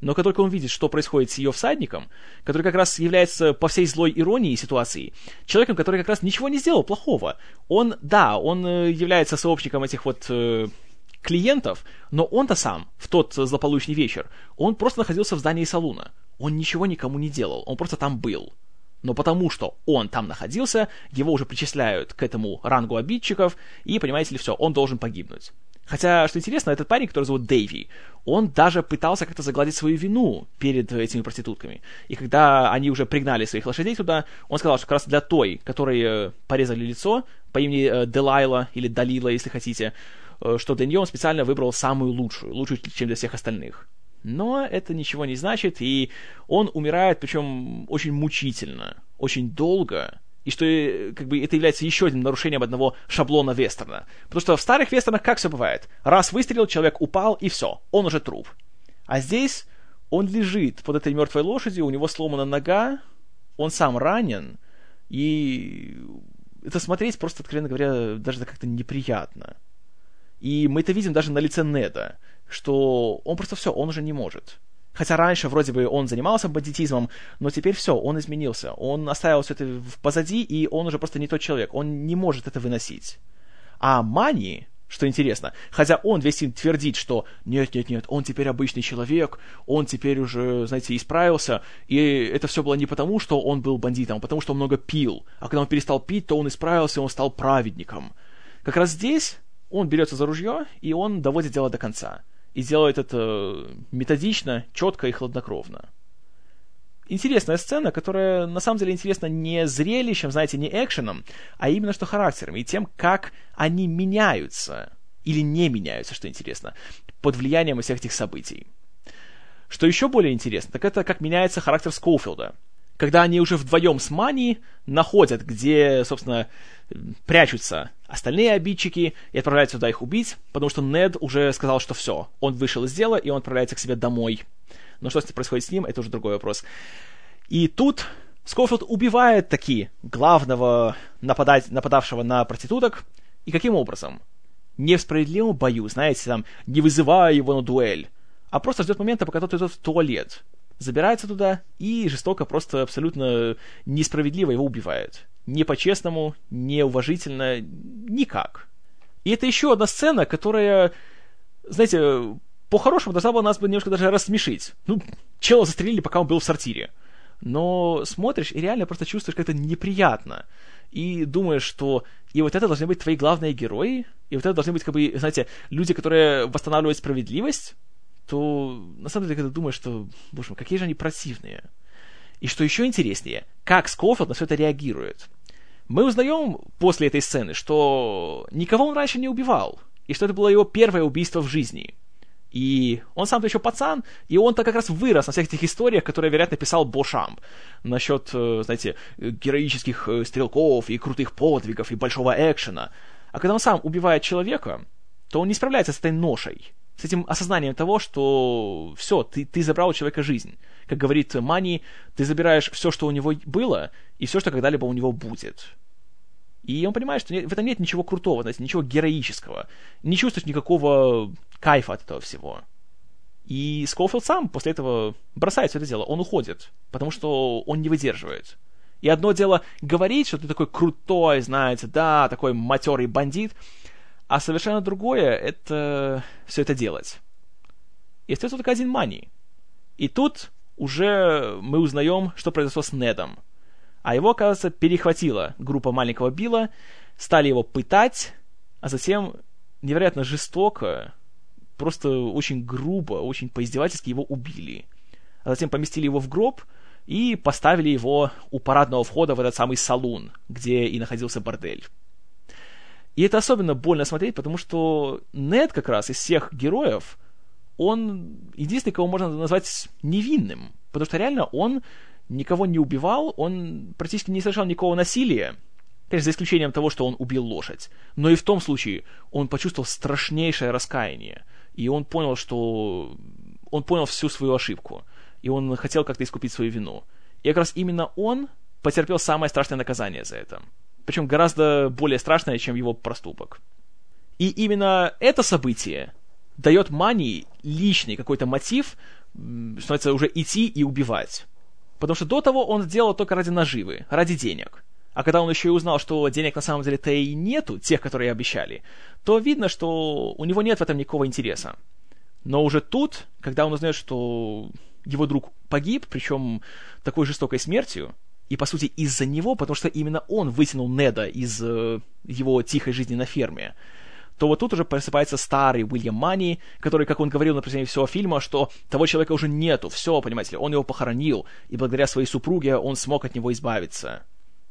Но как только он видит, что происходит с ее всадником, который как раз является по всей злой иронии ситуации, человеком, который как раз ничего не сделал плохого, он, да, он э, является сообщником этих вот э, клиентов, но он-то сам в тот злополучный вечер, он просто находился в здании салуна. Он ничего никому не делал, он просто там был. Но потому что он там находился, его уже причисляют к этому рангу обидчиков, и, понимаете ли, все, он должен погибнуть. Хотя, что интересно, этот парень, который зовут Дэйви, он даже пытался как-то загладить свою вину перед этими проститутками. И когда они уже пригнали своих лошадей туда, он сказал, что как раз для той, которой э, порезали лицо, по имени э, Делайла или Далила, если хотите, э, что для нее он специально выбрал самую лучшую, лучшую, чем для всех остальных. Но это ничего не значит, и он умирает, причем очень мучительно, очень долго, и что э, как бы, это является еще одним нарушением одного шаблона вестерна. Потому что в старых вестернах как все бывает? Раз выстрелил, человек упал, и все, он уже труп. А здесь он лежит под этой мертвой лошадью, у него сломана нога, он сам ранен, и это смотреть просто, откровенно говоря, даже как-то неприятно. И мы это видим даже на лице Неда, что он просто все, он уже не может. Хотя раньше вроде бы он занимался бандитизмом, но теперь все, он изменился. Он оставил все это позади, и он уже просто не тот человек. Он не может это выносить. А Мани, что интересно, хотя он весь фильм твердит, что нет-нет-нет, он теперь обычный человек, он теперь уже, знаете, исправился, и это все было не потому, что он был бандитом, а потому что он много пил. А когда он перестал пить, то он исправился, он стал праведником. Как раз здесь он берется за ружье, и он доводит дело до конца и делает это методично, четко и хладнокровно. Интересная сцена, которая на самом деле интересна не зрелищем, знаете, не экшеном, а именно что характером и тем, как они меняются или не меняются, что интересно, под влиянием всех этих событий. Что еще более интересно, так это как меняется характер Скоуфилда. Когда они уже вдвоем с Мани находят, где, собственно, прячутся остальные обидчики и отправляются туда их убить, потому что Нед уже сказал, что все, он вышел из дела, и он отправляется к себе домой. Но что происходит с ним, это уже другой вопрос. И тут Скофилд убивает таки главного нападать, нападавшего на проституток. И каким образом? Не в справедливом бою, знаете, там, не вызывая его на дуэль, а просто ждет момента, пока тот идет в туалет. Забирается туда и жестоко, просто абсолютно несправедливо его убивает не по-честному, неуважительно, никак. И это еще одна сцена, которая, знаете, по-хорошему должна была нас бы немножко даже рассмешить. Ну, чела застрелили, пока он был в сортире. Но смотришь и реально просто чувствуешь как-то неприятно. И думаешь, что и вот это должны быть твои главные герои, и вот это должны быть, как бы, знаете, люди, которые восстанавливают справедливость, то на самом деле, когда думаешь, что, боже мой, какие же они противные. И что еще интереснее, как Скофилд на все это реагирует. Мы узнаем после этой сцены, что никого он раньше не убивал, и что это было его первое убийство в жизни. И он сам-то еще пацан, и он-то как раз вырос на всех этих историях, которые, вероятно, писал Бошамп. Насчет, э, знаете, героических э, стрелков и крутых подвигов и большого экшена. А когда он сам убивает человека, то он не справляется с этой ношей с этим осознанием того, что все, ты, ты забрал у человека жизнь. Как говорит Мани, ты забираешь все, что у него было, и все, что когда-либо у него будет. И он понимает, что в этом нет ничего крутого, знаете, ничего героического. Не чувствуешь никакого кайфа от этого всего. И Скофилд сам после этого бросает все это дело, он уходит, потому что он не выдерживает. И одно дело говорить, что ты такой крутой, знаете, да, такой матерый бандит, а совершенно другое — это все это делать. И остается только один Мани. И тут уже мы узнаем, что произошло с Недом. А его, оказывается, перехватила группа маленького Билла, стали его пытать, а затем невероятно жестоко, просто очень грубо, очень поиздевательски его убили. А затем поместили его в гроб и поставили его у парадного входа в этот самый салун, где и находился бордель. И это особенно больно смотреть, потому что Нед как раз из всех героев, он единственный, кого можно назвать невинным. Потому что реально он никого не убивал, он практически не совершал никакого насилия. Конечно, за исключением того, что он убил лошадь. Но и в том случае он почувствовал страшнейшее раскаяние. И он понял, что... Он понял всю свою ошибку. И он хотел как-то искупить свою вину. И как раз именно он потерпел самое страшное наказание за это причем гораздо более страшное, чем его проступок. И именно это событие дает Мани личный какой-то мотив, становится уже идти и убивать. Потому что до того он сделал только ради наживы, ради денег. А когда он еще и узнал, что денег на самом деле-то и нету, тех, которые обещали, то видно, что у него нет в этом никакого интереса. Но уже тут, когда он узнает, что его друг погиб, причем такой жестокой смертью, и, по сути, из-за него, потому что именно он вытянул Неда из э, его тихой жизни на ферме, то вот тут уже просыпается старый Уильям Мани, который, как он говорил на протяжении всего фильма, что того человека уже нету, все, понимаете ли, он его похоронил, и благодаря своей супруге он смог от него избавиться.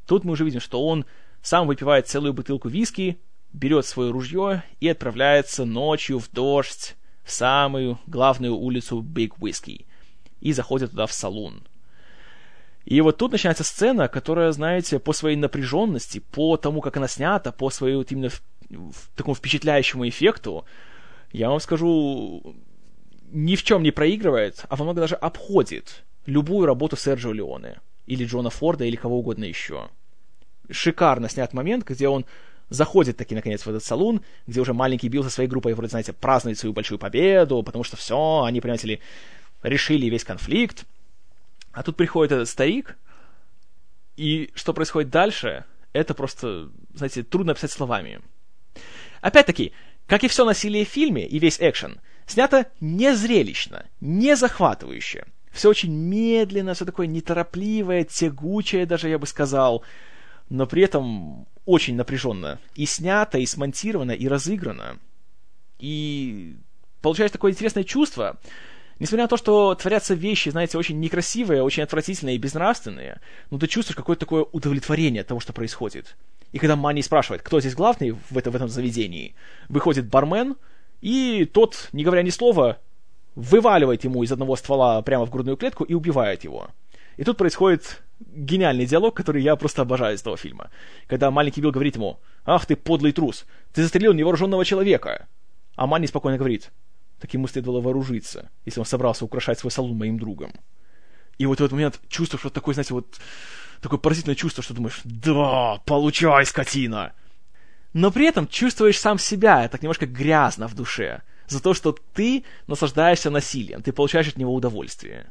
Тут мы уже видим, что он сам выпивает целую бутылку виски, берет свое ружье и отправляется ночью в дождь в самую главную улицу Big Whiskey и заходит туда в салун. И вот тут начинается сцена, которая, знаете, по своей напряженности, по тому, как она снята, по своему вот именно в, в такому впечатляющему эффекту, я вам скажу, ни в чем не проигрывает, а во много даже обходит любую работу Серджио Леоне, или Джона Форда, или кого угодно еще. шикарно снят момент, где он заходит таки, наконец, в этот салон, где уже маленький Билл со своей группой, вроде, знаете, празднует свою большую победу, потому что все, они, понимаете ли, решили весь конфликт. А тут приходит этот старик, и что происходит дальше, это просто, знаете, трудно описать словами. Опять-таки, как и все насилие в фильме и весь экшен, снято не зрелищно, не захватывающе. Все очень медленно, все такое неторопливое, тягучее даже, я бы сказал, но при этом очень напряженно. И снято, и смонтировано, и разыграно. И получается такое интересное чувство, несмотря на то, что творятся вещи, знаете, очень некрасивые, очень отвратительные и безнравственные, но ты чувствуешь какое-то такое удовлетворение от того, что происходит. И когда Манни спрашивает, кто здесь главный в, это, в этом заведении, выходит бармен, и тот, не говоря ни слова, вываливает ему из одного ствола прямо в грудную клетку и убивает его. И тут происходит гениальный диалог, который я просто обожаю из этого фильма. Когда маленький Билл говорит ему, «Ах ты, подлый трус, ты застрелил невооруженного человека!» А Манни спокойно говорит, так ему следовало вооружиться, если он собрался украшать свой салон моим другом. И вот в этот момент чувствуешь вот такое, знаете, вот такое поразительное чувство, что думаешь, да, получай, скотина! Но при этом чувствуешь сам себя, так немножко грязно в душе, за то, что ты наслаждаешься насилием, ты получаешь от него удовольствие.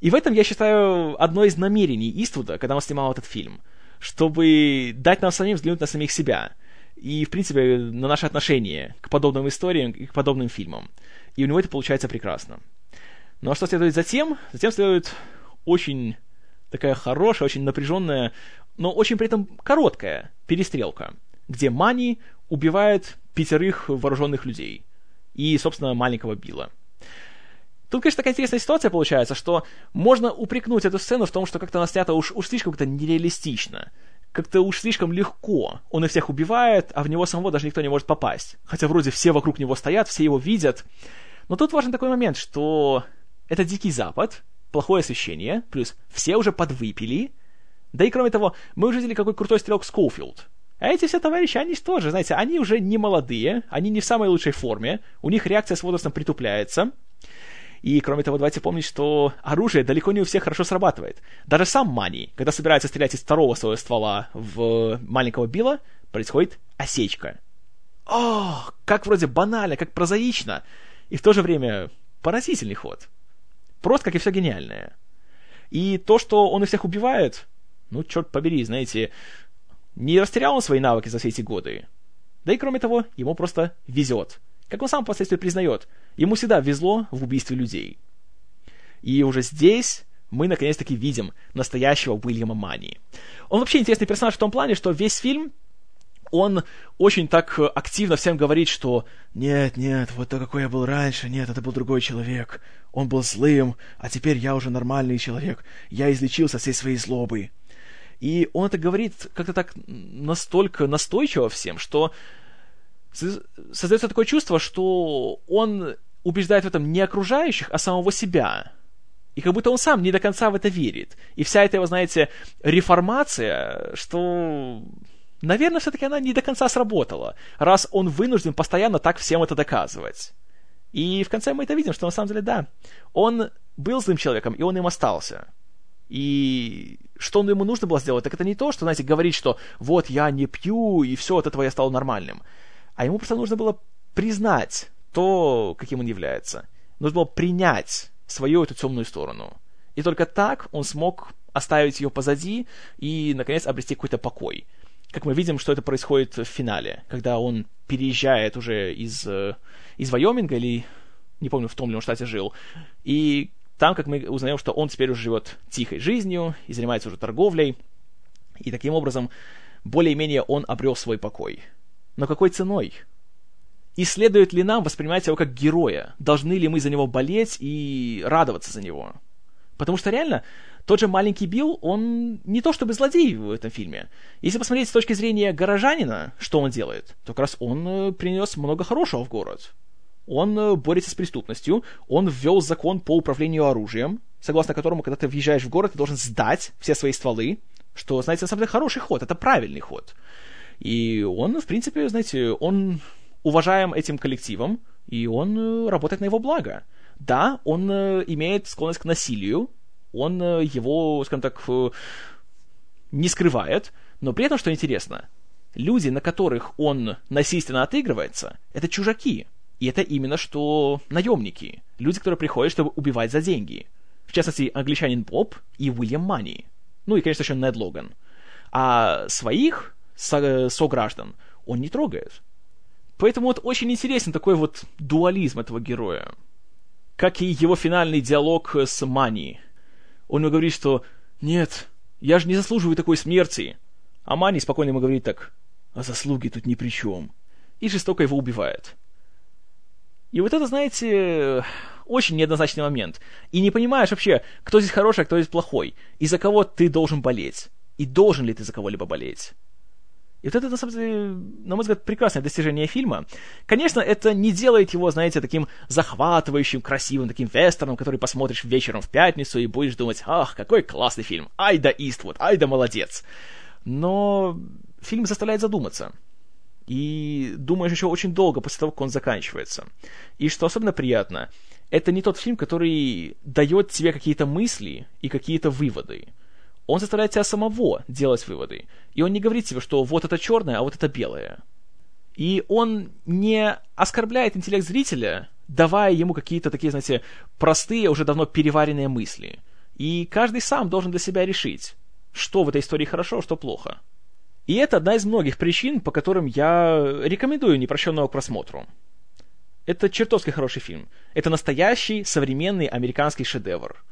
И в этом, я считаю, одно из намерений Иствуда, когда он снимал этот фильм, чтобы дать нам самим взглянуть на самих себя и, в принципе, на наши отношения к подобным историям и к подобным фильмам. И у него это получается прекрасно. Ну а что следует затем? Затем следует очень такая хорошая, очень напряженная, но очень при этом короткая перестрелка, где Мани убивает пятерых вооруженных людей и, собственно, маленького Билла. Тут, конечно, такая интересная ситуация получается, что можно упрекнуть эту сцену в том, что как-то она снята уж, уж слишком как-то нереалистично. Как-то уж слишком легко. Он их всех убивает, а в него самого даже никто не может попасть. Хотя вроде все вокруг него стоят, все его видят. Но тут важен такой момент, что это Дикий Запад, плохое освещение, плюс все уже подвыпили. Да и кроме того, мы уже видели, какой крутой стрелок Скоуфилд. А эти все товарищи, они тоже, знаете, они уже не молодые, они не в самой лучшей форме, у них реакция с возрастом притупляется. И, кроме того, давайте помнить, что оружие далеко не у всех хорошо срабатывает. Даже сам Мани, когда собирается стрелять из второго своего ствола в маленького Билла, происходит осечка. О, как вроде банально, как прозаично, и в то же время поразительный ход. Просто как и все гениальное. И то, что он их всех убивает, ну, черт побери, знаете, не растерял он свои навыки за все эти годы. Да и кроме того, ему просто везет. Как он сам впоследствии признает, ему всегда везло в убийстве людей. И уже здесь мы наконец-таки видим настоящего Уильяма Мани. Он вообще интересный персонаж в том плане, что весь фильм он очень так активно всем говорит, что «Нет, нет, вот то, какой я был раньше, нет, это был другой человек. Он был злым, а теперь я уже нормальный человек. Я излечился всей своей злобы». И он это говорит как-то так настолько настойчиво всем, что создается такое чувство, что он убеждает в этом не окружающих, а самого себя. И как будто он сам не до конца в это верит. И вся эта его, знаете, реформация, что, наверное, все-таки она не до конца сработала, раз он вынужден постоянно так всем это доказывать. И в конце мы это видим, что на самом деле, да, он был злым человеком, и он им остался. И что ему нужно было сделать, так это не то, что, знаете, говорить, что вот я не пью, и все, от этого я стал нормальным а ему просто нужно было признать то, каким он является. Нужно было принять свою эту темную сторону. И только так он смог оставить ее позади и, наконец, обрести какой-то покой. Как мы видим, что это происходит в финале, когда он переезжает уже из, э, из Вайоминга, или не помню, в том ли он штате жил, и там, как мы узнаем, что он теперь уже живет тихой жизнью и занимается уже торговлей, и таким образом более-менее он обрел свой покой. Но какой ценой? И следует ли нам воспринимать его как героя? Должны ли мы за него болеть и радоваться за него? Потому что реально, тот же маленький Билл, он не то чтобы злодей в этом фильме. Если посмотреть с точки зрения горожанина, что он делает, то как раз он э, принес много хорошего в город. Он э, борется с преступностью, он ввел закон по управлению оружием, согласно которому, когда ты въезжаешь в город, ты должен сдать все свои стволы, что, знаете, на самом деле хороший ход, это правильный ход. И он, в принципе, знаете, он уважаем этим коллективом, и он э, работает на его благо. Да, он э, имеет склонность к насилию, он э, его, скажем так, не скрывает, Но при этом, что интересно, люди, на которых он насильственно отыгрывается, это чужаки. И это именно что наемники. Люди, которые приходят, чтобы убивать за деньги. В частности, англичанин Боб и Уильям Мани. Ну и, конечно, еще Нед Логан. А своих сограждан он не трогает. Поэтому вот очень интересен такой вот дуализм этого героя. Как и его финальный диалог с Мани. Он ему говорит, что «Нет, я же не заслуживаю такой смерти». А Мани спокойно ему говорит так «А заслуги тут ни при чем». И жестоко его убивает. И вот это, знаете, очень неоднозначный момент. И не понимаешь вообще, кто здесь хороший, а кто здесь плохой. И за кого ты должен болеть. И должен ли ты за кого-либо болеть. И вот это, на самом деле, на мой взгляд, прекрасное достижение фильма. Конечно, это не делает его, знаете, таким захватывающим, красивым, таким вестерном, который посмотришь вечером в пятницу и будешь думать, ах, какой классный фильм, ай да Иствуд, ай да молодец. Но фильм заставляет задуматься. И думаешь еще очень долго после того, как он заканчивается. И что особенно приятно, это не тот фильм, который дает тебе какие-то мысли и какие-то выводы он заставляет тебя самого делать выводы. И он не говорит тебе, что вот это черное, а вот это белое. И он не оскорбляет интеллект зрителя, давая ему какие-то такие, знаете, простые, уже давно переваренные мысли. И каждый сам должен для себя решить, что в этой истории хорошо, что плохо. И это одна из многих причин, по которым я рекомендую «Непрощенного к просмотру». Это чертовски хороший фильм. Это настоящий современный американский шедевр.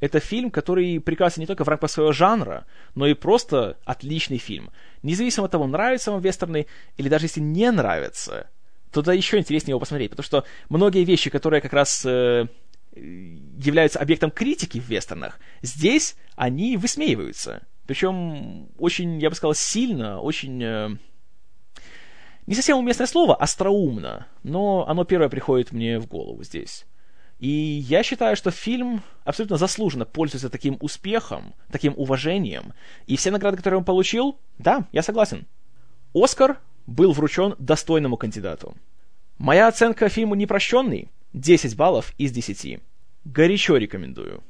Это фильм, который прекрасен не только в рамках своего жанра, но и просто отличный фильм. Независимо от того, нравится вам вестерны или даже если не нравится, тогда еще интереснее его посмотреть, потому что многие вещи, которые как раз э, являются объектом критики в вестернах, здесь они высмеиваются. Причем очень, я бы сказал, сильно, очень... Э, не совсем уместное слово, остроумно, но оно первое приходит мне в голову здесь. И я считаю, что фильм абсолютно заслуженно пользуется таким успехом, таким уважением. И все награды, которые он получил, да, я согласен. Оскар был вручен достойному кандидату. Моя оценка фильму «Непрощенный» 10 баллов из 10. Горячо рекомендую.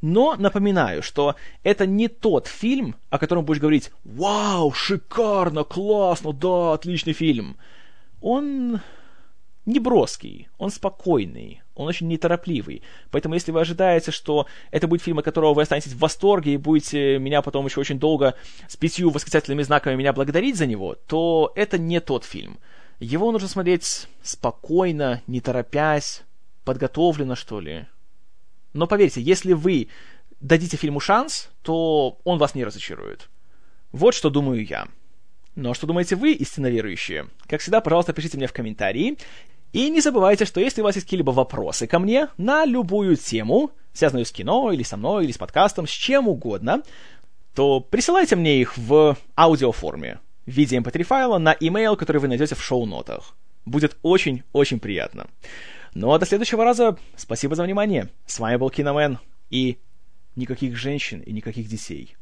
Но напоминаю, что это не тот фильм, о котором будешь говорить «Вау, шикарно, классно, да, отличный фильм». Он не броский, он спокойный, он очень неторопливый. Поэтому если вы ожидаете, что это будет фильм, от которого вы останетесь в восторге и будете меня потом еще очень долго с пятью восклицательными знаками меня благодарить за него, то это не тот фильм. Его нужно смотреть спокойно, не торопясь, подготовленно, что ли. Но поверьте, если вы дадите фильму шанс, то он вас не разочарует. Вот что думаю я. Но что думаете вы, истинно верующие? Как всегда, пожалуйста, пишите мне в комментарии. И не забывайте, что если у вас есть какие-либо вопросы ко мне на любую тему, связанную с кино, или со мной, или с подкастом, с чем угодно, то присылайте мне их в аудиоформе в виде mp3 файла на email, который вы найдете в шоу-нотах. Будет очень-очень приятно. Ну а до следующего раза спасибо за внимание. С вами был Киномен и никаких женщин и никаких детей.